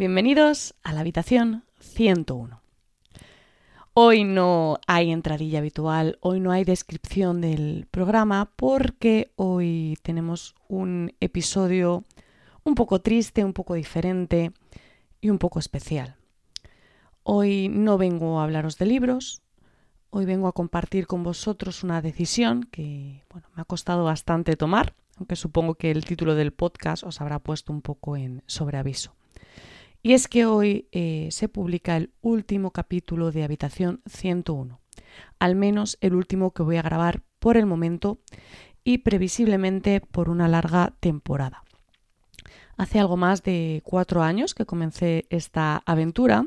Bienvenidos a la habitación 101. Hoy no hay entradilla habitual, hoy no hay descripción del programa porque hoy tenemos un episodio un poco triste, un poco diferente y un poco especial. Hoy no vengo a hablaros de libros, hoy vengo a compartir con vosotros una decisión que bueno, me ha costado bastante tomar, aunque supongo que el título del podcast os habrá puesto un poco en sobreaviso. Y es que hoy eh, se publica el último capítulo de Habitación 101, al menos el último que voy a grabar por el momento y previsiblemente por una larga temporada. Hace algo más de cuatro años que comencé esta aventura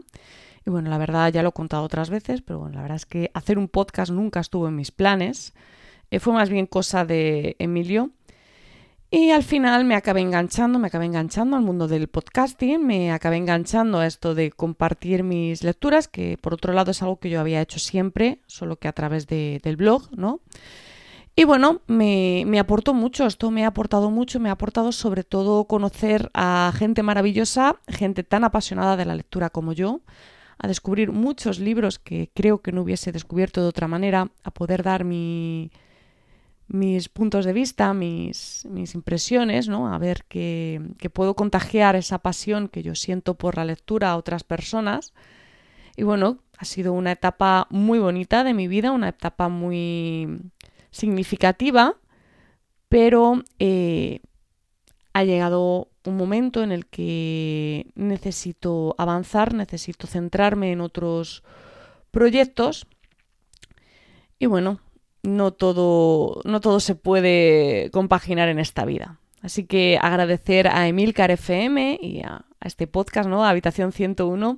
y bueno, la verdad ya lo he contado otras veces, pero bueno, la verdad es que hacer un podcast nunca estuvo en mis planes. Eh, fue más bien cosa de Emilio y al final me acabé enganchando, me acabé enganchando al mundo del podcasting, me acabé enganchando a esto de compartir mis lecturas, que por otro lado es algo que yo había hecho siempre, solo que a través del blog, ¿no? Y bueno, me, me, aportó mucho, esto me ha aportado mucho, me ha aportado sobre todo conocer a gente maravillosa, gente tan apasionada de la lectura como yo, a descubrir muchos libros que creo que no hubiese descubierto de otra manera, a poder dar mi, mis puntos de vista, mis, mis impresiones, ¿no? A ver que, puedo contagiar esa pasión que yo siento por la lectura a otras personas. Y bueno, ha sido una etapa muy bonita de mi vida, una etapa muy significativa, pero eh, ha llegado un momento en el que necesito avanzar, necesito centrarme en otros proyectos. Y bueno, no todo, no todo se puede compaginar en esta vida. Así que agradecer a Emilcar FM y a, este podcast, ¿no? Habitación 101,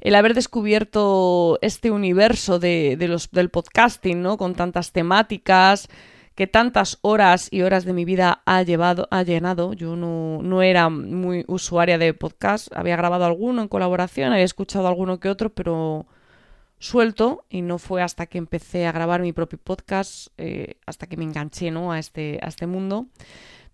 el haber descubierto este universo de, los, del podcasting, ¿no? Con tantas temáticas, que tantas horas y horas de mi vida ha llevado, ha llenado. Yo no, no era muy usuaria de podcast, había grabado alguno en colaboración, había escuchado alguno que otro, pero suelto y no fue hasta que empecé a grabar mi propio podcast, eh, hasta que me enganché ¿no? a, este, a este mundo.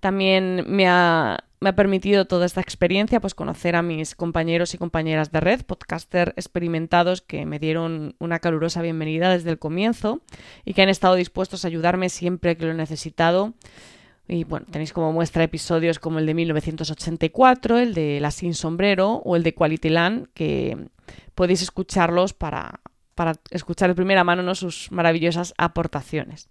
También me ha, me ha, permitido toda esta experiencia pues conocer a mis compañeros y compañeras de red, podcaster experimentados que me dieron una calurosa bienvenida desde el comienzo y que han estado dispuestos a ayudarme siempre que lo he necesitado. Y bueno, tenéis como muestra episodios como el de 1984, el de La Sin Sombrero o el de Quality Land, que podéis escucharlos para, para escuchar de primera mano ¿no? sus maravillosas aportaciones.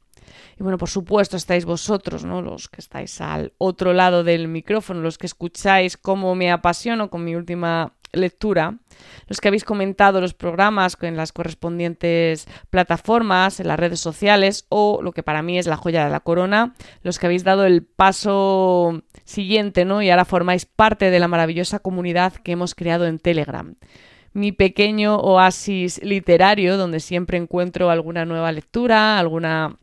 Y bueno, por supuesto estáis vosotros, ¿no? Los que estáis al otro lado del micrófono, los que escucháis cómo me apasiono con mi última lectura, los que habéis comentado los programas en las correspondientes plataformas, en las redes sociales o lo que para mí es la joya de la corona, los que habéis dado el paso siguiente, ¿no? Y ahora formáis parte de la maravillosa comunidad que hemos creado en Telegram mi pequeño oasis literario donde siempre encuentro alguna nueva lectura, alguna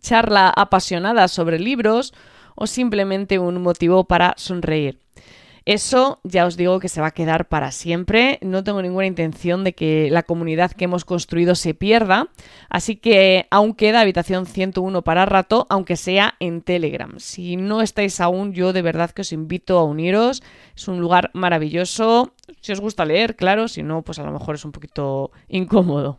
charla apasionada sobre libros o simplemente un motivo para sonreír. Eso ya os digo que se va a quedar para siempre. No tengo ninguna intención de que la comunidad que hemos construido se pierda. Así que aún queda habitación 101 para rato, aunque sea en Telegram. Si no estáis aún, yo de verdad que os invito a uniros. Es un lugar maravilloso. Si os gusta leer, claro. Si no, pues a lo mejor es un poquito incómodo.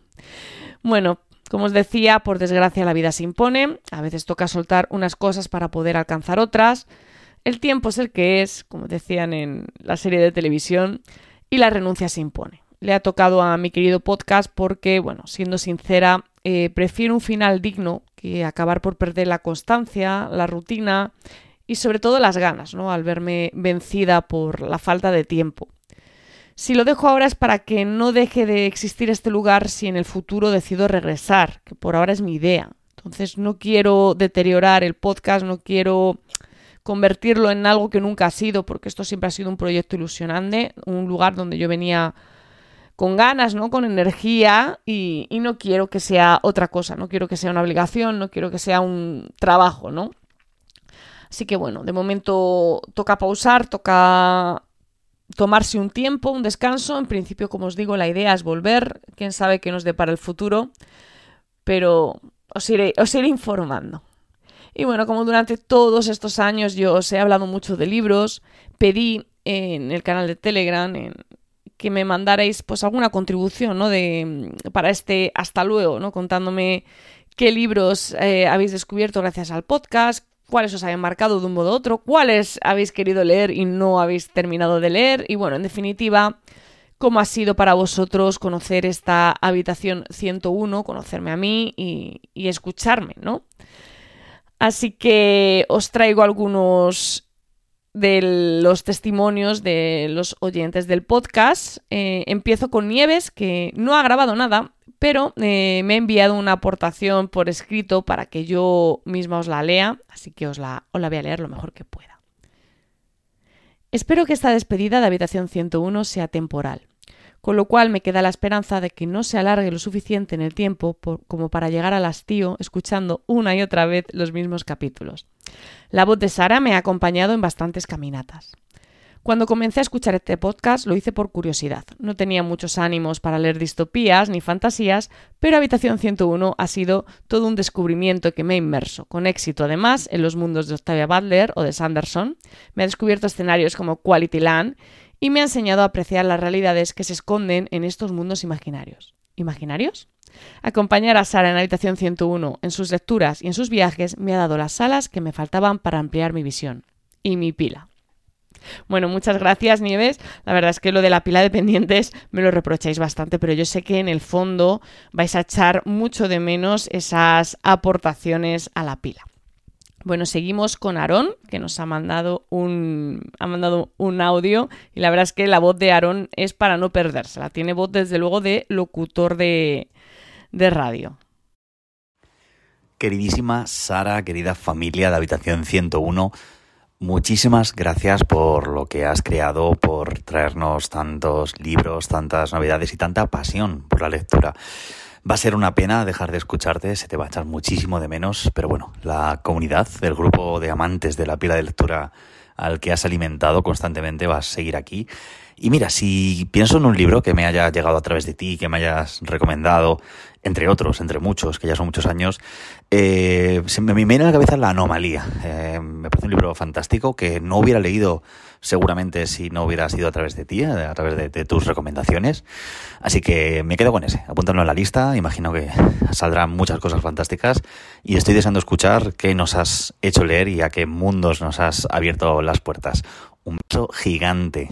Bueno, como os decía, por desgracia la vida se impone. A veces toca soltar unas cosas para poder alcanzar otras. El tiempo es el que es, como decían en la serie de televisión, y la renuncia se impone. Le ha tocado a mi querido podcast porque, bueno, siendo sincera, eh, prefiero un final digno que acabar por perder la constancia, la rutina y sobre todo las ganas, ¿no? Al verme vencida por la falta de tiempo. Si lo dejo ahora es para que no deje de existir este lugar si en el futuro decido regresar, que por ahora es mi idea. Entonces no quiero deteriorar el podcast, no quiero convertirlo en algo que nunca ha sido, porque esto siempre ha sido un proyecto ilusionante, un lugar donde yo venía con ganas, ¿no? Con energía y, no quiero que sea otra cosa, no quiero que sea una obligación, no quiero que sea un trabajo, ¿no? Así que bueno, de momento toca pausar, toca tomarse un tiempo, un descanso. En principio, como os digo, la idea es volver. Quién sabe qué nos depara el futuro. Pero os iré, os iré informando. Y bueno, como durante todos estos años yo os he hablado mucho de libros, pedí en el canal de Telegram, que me mandarais pues alguna contribución, ¿no? De, para este hasta luego, ¿no? Contándome qué libros eh, habéis descubierto gracias al podcast, cuáles os habían marcado de un modo u otro, cuáles habéis querido leer y no habéis terminado de leer. Y bueno, en definitiva, cómo ha sido para vosotros conocer esta habitación 101, conocerme a mí y escucharme, ¿no? Así que os traigo algunos de los testimonios de los oyentes del podcast. Eh, empiezo con Nieves, que no ha grabado nada, pero eh, me ha enviado una aportación por escrito para que yo misma os la lea, así que os la, os la voy a leer lo mejor que pueda. Espero que esta despedida de Habitación 101 sea temporal con lo cual me queda la esperanza de que no se alargue lo suficiente en el tiempo como para llegar al hastío escuchando una y otra vez los mismos capítulos. La voz de Sara me ha acompañado en bastantes caminatas. Cuando comencé a escuchar este podcast lo hice por curiosidad. No tenía muchos ánimos para leer distopías ni fantasías, pero Habitación 101 ha sido todo un descubrimiento que me ha inmerso, con éxito además en los mundos de Octavia Butler o de Sanderson. Me ha descubierto escenarios como Quality Land y me ha enseñado a apreciar las realidades que se esconden en estos mundos imaginarios. ¿Imaginarios? Acompañar a Sara en Habitación 101 en sus lecturas y en sus viajes me ha dado las alas que me faltaban para ampliar mi visión. Y mi pila. Bueno, muchas gracias, Nieves. La verdad es que lo de la pila de pendientes me lo reprocháis bastante, pero yo sé que en el fondo vais a echar mucho de menos esas aportaciones a la pila. Bueno, seguimos con Aarón, que nos ha mandado un, ha mandado un audio y la verdad es que la voz de Aarón es para no perdérsela. Tiene voz desde luego de locutor de, de radio. Queridísima Sara, querida familia de Habitación 101, muchísimas gracias por lo que has creado, por traernos tantos libros, tantas novedades y tanta pasión por la lectura. Va a ser una pena dejar de escucharte, se te va a echar muchísimo de menos, pero bueno, la comunidad, el grupo de amantes de la pila de lectura al que has alimentado constantemente va a seguir aquí. Y mira, si pienso en un libro que me haya llegado a través de ti, que me hayas recomendado, entre otros, entre muchos, que ya son muchos años, eh, se me viene a la cabeza La Anomalía. Eh, me parece un libro fantástico que no hubiera leído seguramente si no hubiera sido a través de ti, a través de, tus recomendaciones. Así que me quedo con ese, apúntalo en la lista, imagino que saldrán muchas cosas fantásticas y estoy deseando escuchar qué nos has hecho leer y a qué mundos nos has abierto las puertas. Un beso gigante.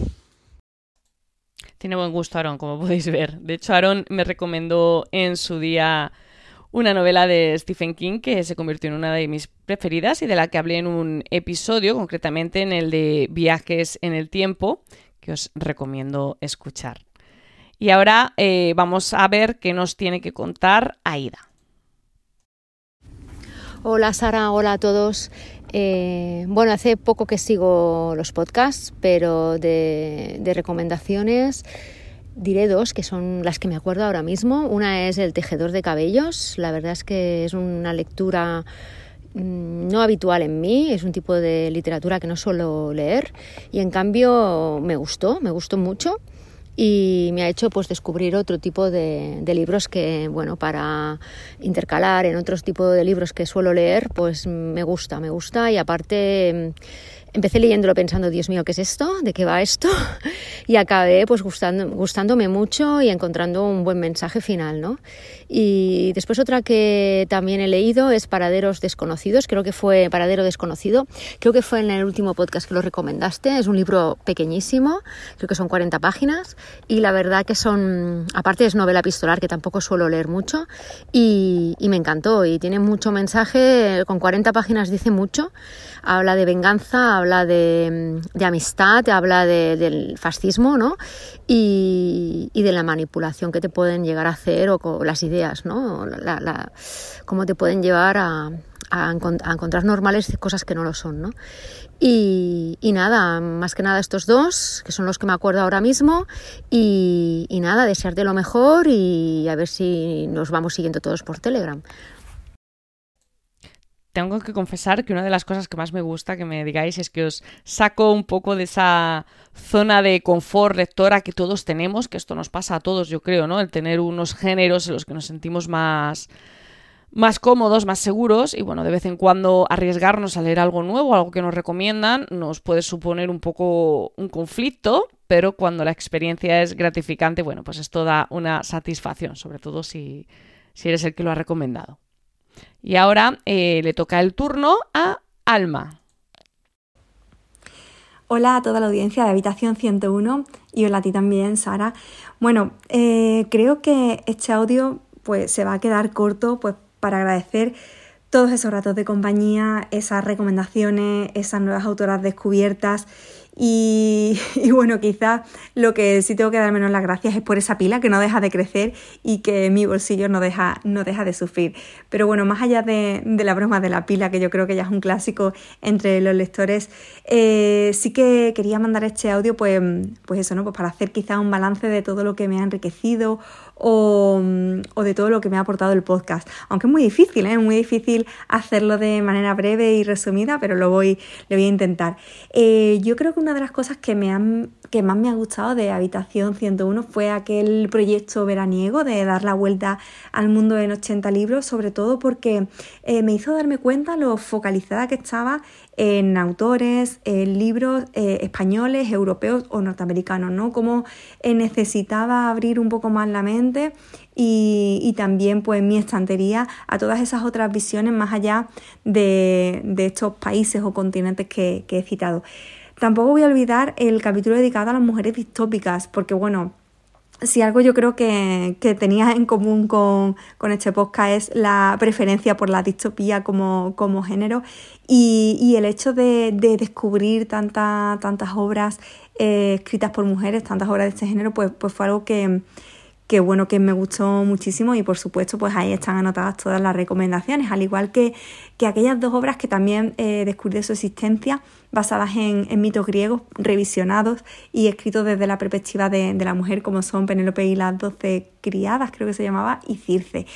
Tiene buen gusto Aaron, como podéis ver. De hecho, Aaron me recomendó en su día una novela de Stephen King que se convirtió en una de mis preferidas y de la que hablé en un episodio, concretamente en el de Viajes en el Tiempo, que os recomiendo escuchar. Y ahora eh, vamos a ver qué nos tiene que contar Aida. Hola Sara, hola a todos. Eh, bueno, hace poco que sigo los podcasts, pero de, recomendaciones diré dos que son las que me acuerdo ahora mismo. Una es El tejedor de cabellos. La verdad es que es una lectura mm, no habitual en mí, es un tipo de literatura que no suelo leer y en cambio me gustó, me gustó mucho y me ha hecho pues descubrir otro tipo de, de, libros que bueno para intercalar en otros tipos de libros que suelo leer pues me gusta me gusta. Y aparte empecé leyéndolo pensando, Dios mío, ¿qué es esto? ¿De qué va esto? Y acabé pues gustando, gustándome mucho y encontrando un buen mensaje final, ¿no? Y después otra que también he leído es Paraderos Desconocidos, creo que fue Paradero Desconocido, creo que fue en el último podcast que lo recomendaste, es un libro pequeñísimo, creo que son 40 páginas y la verdad que son, aparte es novela epistolar que tampoco suelo leer mucho y, y me encantó y tiene mucho mensaje, con 40 páginas dice mucho, habla de venganza, habla de, amistad, habla del fascismo, ¿no? Y, de la manipulación que te pueden llegar a hacer o las ideas, ¿no? Cómo te pueden llevar a, encontrar normales cosas que no lo son, ¿no? Y, nada, más que nada estos dos, que son los que me acuerdo ahora mismo, y, y nada, desearte lo mejor y a ver si nos vamos siguiendo todos por Telegram tengo que confesar que una de las cosas que más me gusta que me digáis es que os saco un poco de esa zona de confort lectora que todos tenemos, que esto nos pasa a todos, yo creo, ¿no? El tener unos géneros en los que nos sentimos más más cómodos, más seguros y bueno, de vez en cuando arriesgarnos a leer algo nuevo, algo que nos recomiendan, nos puede suponer un poco un conflicto, pero cuando la experiencia es gratificante, bueno, pues esto da una satisfacción, sobre todo si, si eres el que lo ha recomendado. Y ahora eh, le toca el turno a Alma. Hola a toda la audiencia de Habitación 101 y hola a ti también, Sara. Bueno, eh, creo que este audio pues se va a quedar corto pues para agradecer todos esos ratos de compañía, esas recomendaciones, esas nuevas autoras descubiertas y, bueno, quizás lo que sí tengo que dar menos las gracias es por esa pila que no deja de crecer y que mi bolsillo no deja, no deja de sufrir. Pero bueno, más allá de, la broma de la pila, que yo creo que ya es un clásico entre los lectores, eh, sí que quería mandar este audio, pues, pues eso, ¿no? Pues para hacer quizás un balance de todo lo que me ha enriquecido o, de todo lo que me ha aportado el podcast. Aunque es muy difícil, ¿eh? es muy difícil hacerlo de manera breve y resumida, pero lo voy, lo voy a intentar. Eh, yo creo que una de las cosas que, me han, que más me ha gustado de Habitación 101 fue aquel proyecto veraniego de dar la vuelta al mundo en 80 libros, sobre todo porque eh, me hizo darme cuenta lo focalizada que estaba en autores, en libros eh, españoles, europeos o norteamericanos, ¿no? Como necesitaba abrir un poco más la mente y, también pues mi estantería a todas esas otras visiones más allá de, estos países o continentes que, he citado. Tampoco voy a olvidar el capítulo dedicado a las mujeres distópicas, porque bueno, si algo yo creo que, tenía en común con, este podcast es la preferencia por la distopía como, género y, el hecho de, descubrir tantas obras eh, escritas por mujeres, tantas obras de este género, pues, pues fue algo que, que bueno, que me gustó muchísimo y por supuesto pues ahí están anotadas todas las recomendaciones, al igual que, que aquellas dos obras que también eh, descubrí de su existencia, basadas en, mitos griegos, revisionados y escritos desde la perspectiva de, la mujer, como son Penélope y las doce criadas, creo que se llamaba, y Circe.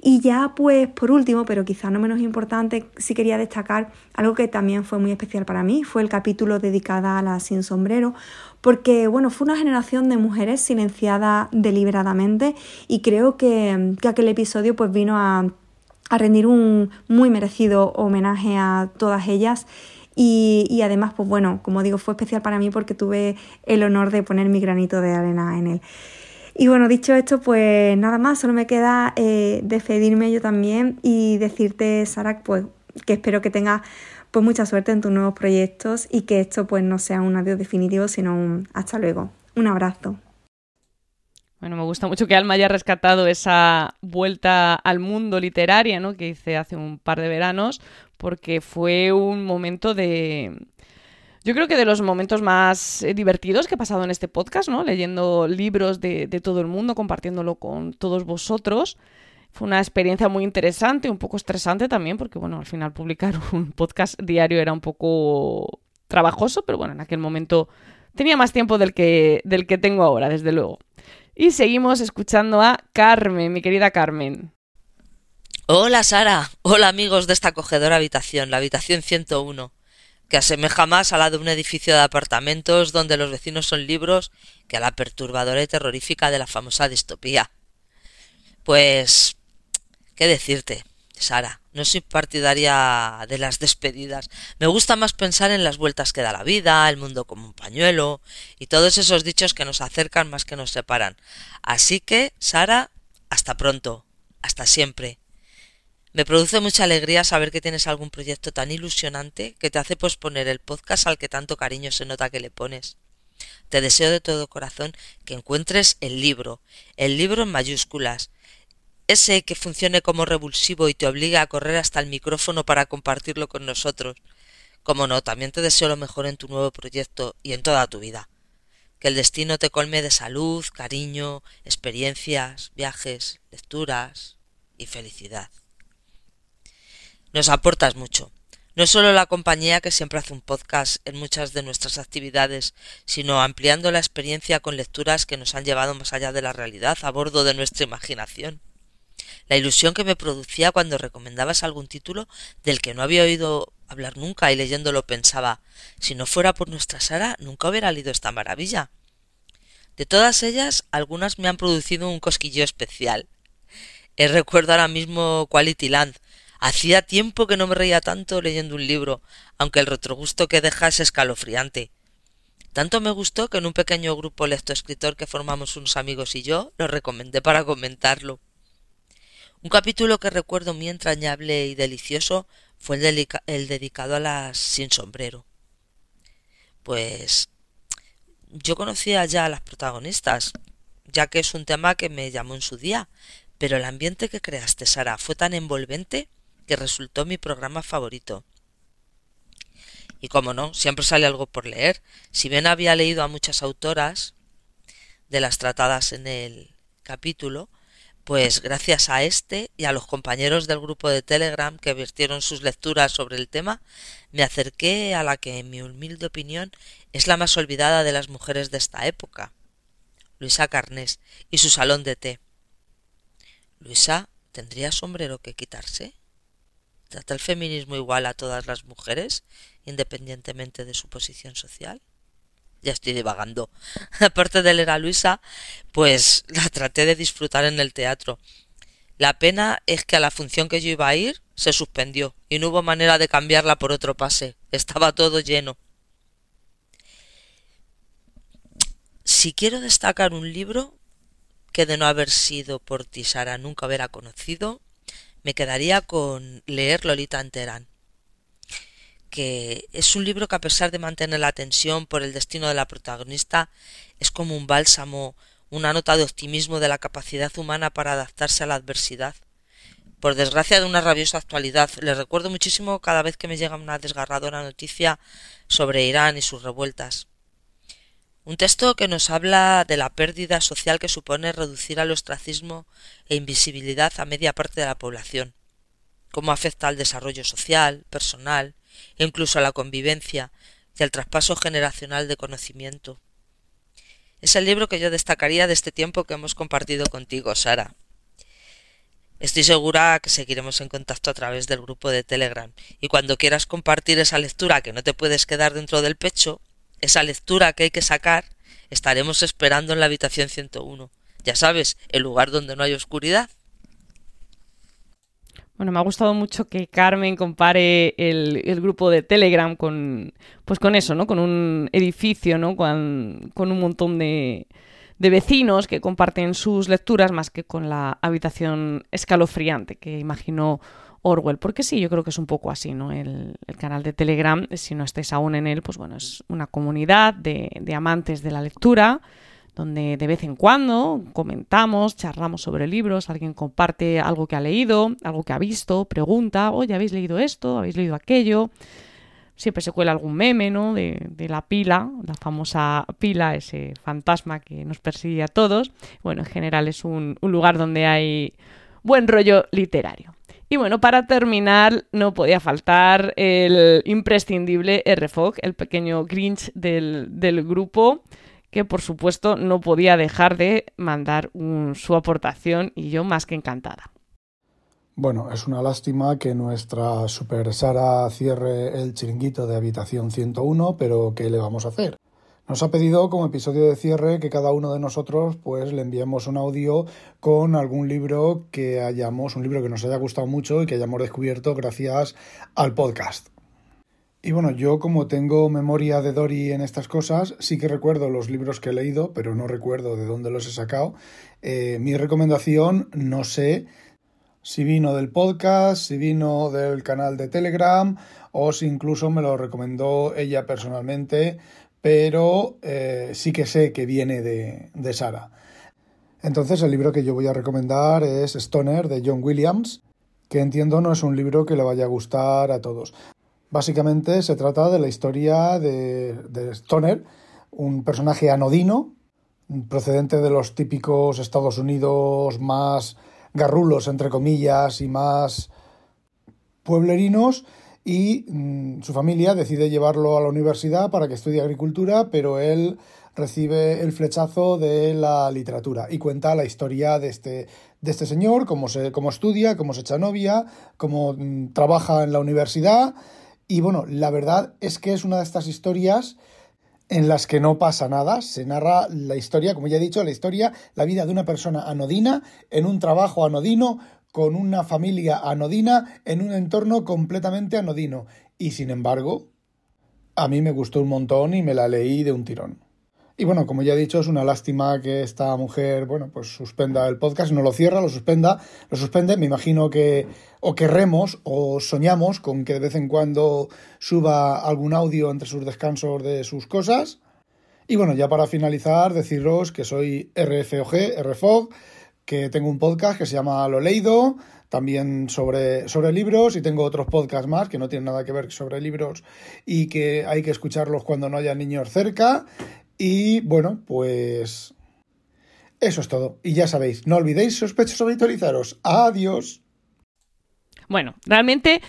Y ya pues por último, pero quizá no menos importante, sí quería destacar algo que también fue muy especial para mí, fue el capítulo dedicado a la sin sombrero, porque bueno, fue una generación de mujeres silenciadas deliberadamente y creo que, aquel episodio pues vino a, rendir un muy merecido homenaje a todas ellas y, y, además, pues bueno, como digo, fue especial para mí porque tuve el honor de poner mi granito de arena en él. Y bueno, dicho esto, pues nada más, solo me queda eh, despedirme yo también y decirte, Sara, pues que espero que tengas pues mucha suerte en tus nuevos proyectos y que esto pues no sea un adiós definitivo, sino un hasta luego. Un abrazo. Bueno, me gusta mucho que Alma haya rescatado esa vuelta al mundo literaria, ¿no? Que hice hace un par de veranos, porque fue un momento de... Yo creo que de los momentos más eh, divertidos que he pasado en este podcast, ¿no? Leyendo libros de, todo el mundo, compartiéndolo con todos vosotros. Fue una experiencia muy interesante, un poco estresante también, porque bueno, al final publicar un podcast diario era un poco trabajoso, pero bueno, en aquel momento tenía más tiempo del que, del que tengo ahora, desde luego. Y seguimos escuchando a Carmen, mi querida Carmen. Hola Sara, hola amigos de esta acogedora habitación, la habitación 101, que asemeja más a la de un edificio de apartamentos donde los vecinos son libros que a la perturbadora y terrorífica de la famosa distopía. Pues ¿Qué decirte, Sara? No soy partidaria de las despedidas. Me gusta más pensar en las vueltas que da la vida, el mundo como un pañuelo y todos esos dichos que nos acercan más que nos separan. Así que, Sara, hasta pronto, hasta siempre. Me produce mucha alegría saber que tienes algún proyecto tan ilusionante que te hace posponer el podcast al que tanto cariño se nota que le pones. Te deseo de todo corazón que encuentres el libro, el libro en mayúsculas, ese que funcione como revulsivo y te obliga a correr hasta el micrófono para compartirlo con nosotros. Como no, también te deseo lo mejor en tu nuevo proyecto y en toda tu vida. Que el destino te colme de salud, cariño, experiencias, viajes, lecturas y felicidad. Nos aportas mucho. No solo la compañía que siempre hace un podcast en muchas de nuestras actividades, sino ampliando la experiencia con lecturas que nos han llevado más allá de la realidad a bordo de nuestra imaginación la ilusión que me producía cuando recomendabas algún título del que no había oído hablar nunca y leyéndolo pensaba si no fuera por nuestra Sara nunca hubiera leído esta maravilla. De todas ellas, algunas me han producido un cosquillo especial. Eh, recuerdo ahora mismo Quality Land. Hacía tiempo que no me reía tanto leyendo un libro, aunque el retrogusto que deja es escalofriante. Tanto me gustó que en un pequeño grupo lectoescritor que formamos unos amigos y yo lo recomendé para comentarlo. Un capítulo que recuerdo muy entrañable y delicioso fue el, dedicado a las sin sombrero. Pues yo conocía ya a las protagonistas, ya que es un tema que me llamó en su día, pero el ambiente que creaste, Sara, fue tan envolvente que resultó mi programa favorito. Y como no, siempre sale algo por leer. Si bien había leído a muchas autoras de las tratadas en el capítulo, pues gracias a este y a los compañeros del grupo de Telegram que vertieron sus lecturas sobre el tema, me acerqué a la que, en mi humilde opinión, es la más olvidada de las mujeres de esta época, Luisa Carnés y su salón de té. Luisa, ¿tendría sombrero que quitarse? ¿Trata el feminismo igual a todas las mujeres, independientemente de su posición social? Ya estoy divagando. Aparte de leer a Luisa, pues la traté de disfrutar en el teatro. La pena es que a la función que yo iba a ir se suspendió y no hubo manera de cambiarla por otro pase. Estaba todo lleno. Si quiero destacar un libro que de no haber sido por ti, Sara, nunca hubiera conocido, me quedaría con leer Lolita Anterán que es un libro que a pesar de mantener la tensión por el destino de la protagonista, es como un bálsamo, una nota de optimismo de la capacidad humana para adaptarse a la adversidad. Por desgracia de una rabiosa actualidad, le recuerdo muchísimo cada vez que me llega una desgarradora noticia sobre Irán y sus revueltas. Un texto que nos habla de la pérdida social que supone reducir al ostracismo e invisibilidad a media parte de la población, cómo afecta al desarrollo social, personal, e incluso a la convivencia y al traspaso generacional de conocimiento. Es el libro que yo destacaría de este tiempo que hemos compartido contigo, Sara. Estoy segura que seguiremos en contacto a través del grupo de Telegram y cuando quieras compartir esa lectura que no te puedes quedar dentro del pecho, esa lectura que hay que sacar, estaremos esperando en la habitación 101. Ya sabes, el lugar donde no hay oscuridad. Bueno, me ha gustado mucho que Carmen compare el, grupo de Telegram con, pues con eso, ¿no? Con un edificio, ¿no? Con, un montón de, de, vecinos que comparten sus lecturas más que con la habitación escalofriante que imaginó Orwell. Porque sí, yo creo que es un poco así, ¿no? El, el canal de Telegram, si no estáis aún en él, pues bueno, es una comunidad de, de amantes de la lectura donde de vez en cuando comentamos, charlamos sobre libros, alguien comparte algo que ha leído, algo que ha visto, pregunta, oye, ¿habéis leído esto? ¿Habéis leído aquello? Siempre se cuela algún meme, ¿no? De, la pila, la famosa pila, ese fantasma que nos persigue a todos. Bueno, en general es un, lugar donde hay buen rollo literario. Y bueno, para terminar, no podía faltar el imprescindible R-Fog, el pequeño Grinch del grupo que por supuesto no podía dejar de mandar su aportación y yo más que encantada. Bueno, es una lástima que nuestra super Sara cierre el chiringuito de habitación 101, pero ¿qué le vamos a hacer? Nos ha pedido como episodio de cierre que cada uno de nosotros pues le enviemos un audio con algún libro que hayamos, un libro que nos haya gustado mucho y que hayamos descubierto gracias al podcast. Y bueno, yo como tengo memoria de Dory en estas cosas, sí que recuerdo los libros que he leído, pero no recuerdo de dónde los he sacado. Eh, mi recomendación, no sé si vino del podcast, si vino del canal de Telegram o si incluso me lo recomendó ella personalmente, pero eh, sí que sé que viene de, de Sara. Entonces el libro que yo voy a recomendar es Stoner de John Williams, que entiendo no es un libro que le vaya a gustar a todos. Básicamente se trata de la historia de, Stoner, un personaje anodino, procedente de los típicos Estados Unidos más garrulos, entre comillas, y más pueblerinos, y mm, su familia decide llevarlo a la universidad para que estudie agricultura, pero él recibe el flechazo de la literatura y cuenta la historia de este, de este señor, cómo, se, cómo estudia, cómo se echa novia, cómo mm, trabaja en la universidad y bueno, la verdad es que es una de estas historias en las que no pasa nada, se narra la historia, como ya he dicho, la historia, la vida de una persona anodina, en un trabajo anodino, con una familia anodina, en un entorno completamente anodino. Y sin embargo, a mí me gustó un montón y me la leí de un tirón. Y bueno, como ya he dicho, es una lástima que esta mujer, bueno, pues suspenda el podcast, no lo cierra, lo suspenda, lo suspende. Me imagino que o querremos o soñamos con que de vez en cuando suba algún audio entre sus descansos de sus cosas. Y bueno, ya para finalizar, deciros que soy RFOG, RFOG, que tengo un podcast que se llama Lo Leído, también sobre, sobre libros y tengo otros podcasts más que no tienen nada que ver sobre libros y que hay que escucharlos cuando no haya niños cerca. Y bueno, pues eso es todo. Y ya sabéis, no olvidéis sospechosos habitualizaros. Adiós. Bueno, realmente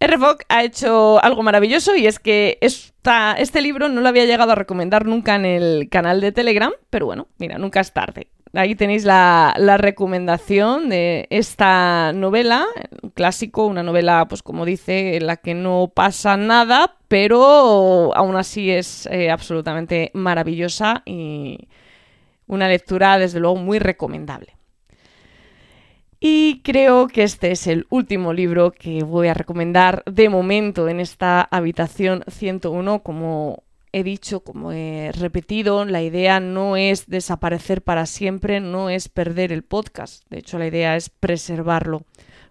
RFOC ha hecho algo maravilloso y es que esta, este libro no lo había llegado a recomendar nunca en el canal de Telegram, pero bueno, mira, nunca es tarde. Ahí tenéis la, recomendación de esta novela, un clásico, una novela, pues como dice, en la que no pasa nada, pero aún así es eh, absolutamente maravillosa y una lectura, desde luego, muy recomendable. Y creo que este es el último libro que voy a recomendar de momento en esta habitación 101 como he dicho, como he repetido, la idea no es desaparecer para siempre, no es perder el podcast. De hecho, la idea es preservarlo.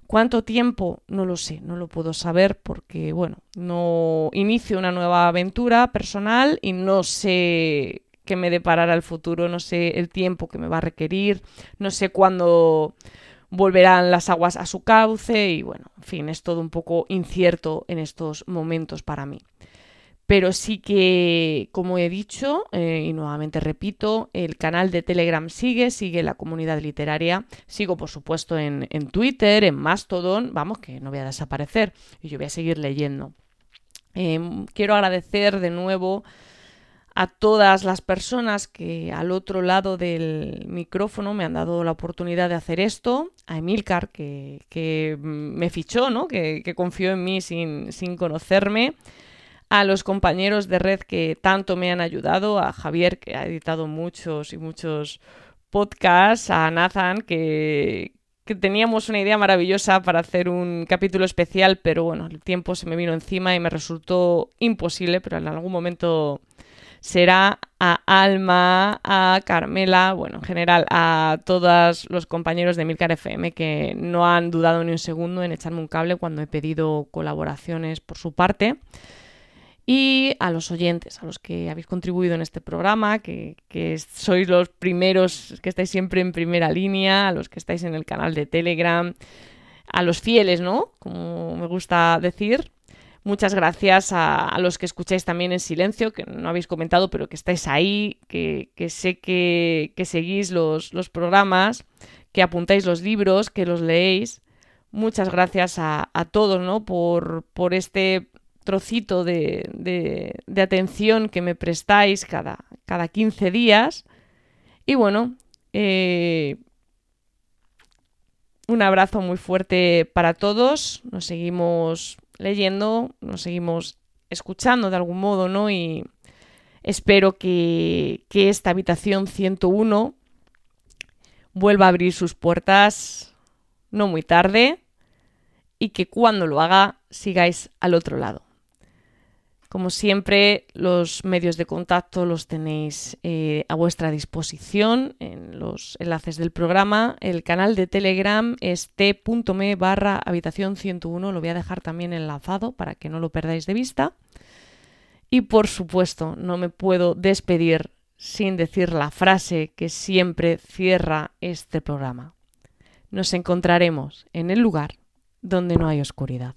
¿Cuánto tiempo? No lo sé, no lo puedo saber porque, bueno, no inicio una nueva aventura personal y no sé qué me deparará el futuro, no sé el tiempo que me va a requerir, no sé cuándo volverán las aguas a su cauce y, bueno, en fin, es todo un poco incierto en estos momentos para mí. Pero sí que, como he dicho, eh, y nuevamente repito, el canal de Telegram sigue, sigue la comunidad literaria. Sigo, por supuesto, en, Twitter, en Mastodon. Vamos, que no voy a desaparecer y yo voy a seguir leyendo. Em, quiero agradecer de nuevo a todas las personas que al otro lado del micrófono me han dado la oportunidad de hacer esto, a Emilcar que, me fichó, ¿no? que, que confió en mí sin, sin conocerme, a los compañeros de red que tanto me han ayudado, a Javier, que ha editado muchos y muchos podcasts, a Nathan, que, teníamos una idea maravillosa para hacer un capítulo especial, pero bueno, el tiempo se me vino encima y me resultó imposible, pero en algún momento será a Alma, a Carmela, bueno, en general a todos los compañeros de Milcar FM que no han dudado ni un segundo en echarme un cable cuando he pedido colaboraciones por su parte y a los oyentes, a los que habéis contribuido en este programa, que, sois los primeros, que estáis siempre en primera línea, a los que estáis en el canal de Telegram, a los fieles, ¿no? Como me gusta decir. Muchas gracias a, los que escucháis también en silencio, que no habéis comentado, pero que estáis ahí, que, sé que, seguís los, programas, que apuntáis los libros, que los leéis. Muchas gracias a, a todos, ¿no? Por, por este trocito de, atención que me prestáis cada, cada 15 días. Y bueno, eh, un abrazo muy fuerte para todos. Nos seguimos leyendo, nos seguimos escuchando de algún modo, ¿no? Y espero que, que esta habitación 101 vuelva a abrir sus puertas no muy tarde y que cuando lo haga sigáis al otro lado. Como siempre, los medios de contacto los tenéis eh, a vuestra disposición en los enlaces del programa. El canal de Telegram es t.me barra habitación 101. Lo voy a dejar también enlazado para que no lo perdáis de vista. Y por supuesto, no me puedo despedir sin decir la frase que siempre cierra este programa. Nos encontraremos en el lugar donde no hay oscuridad.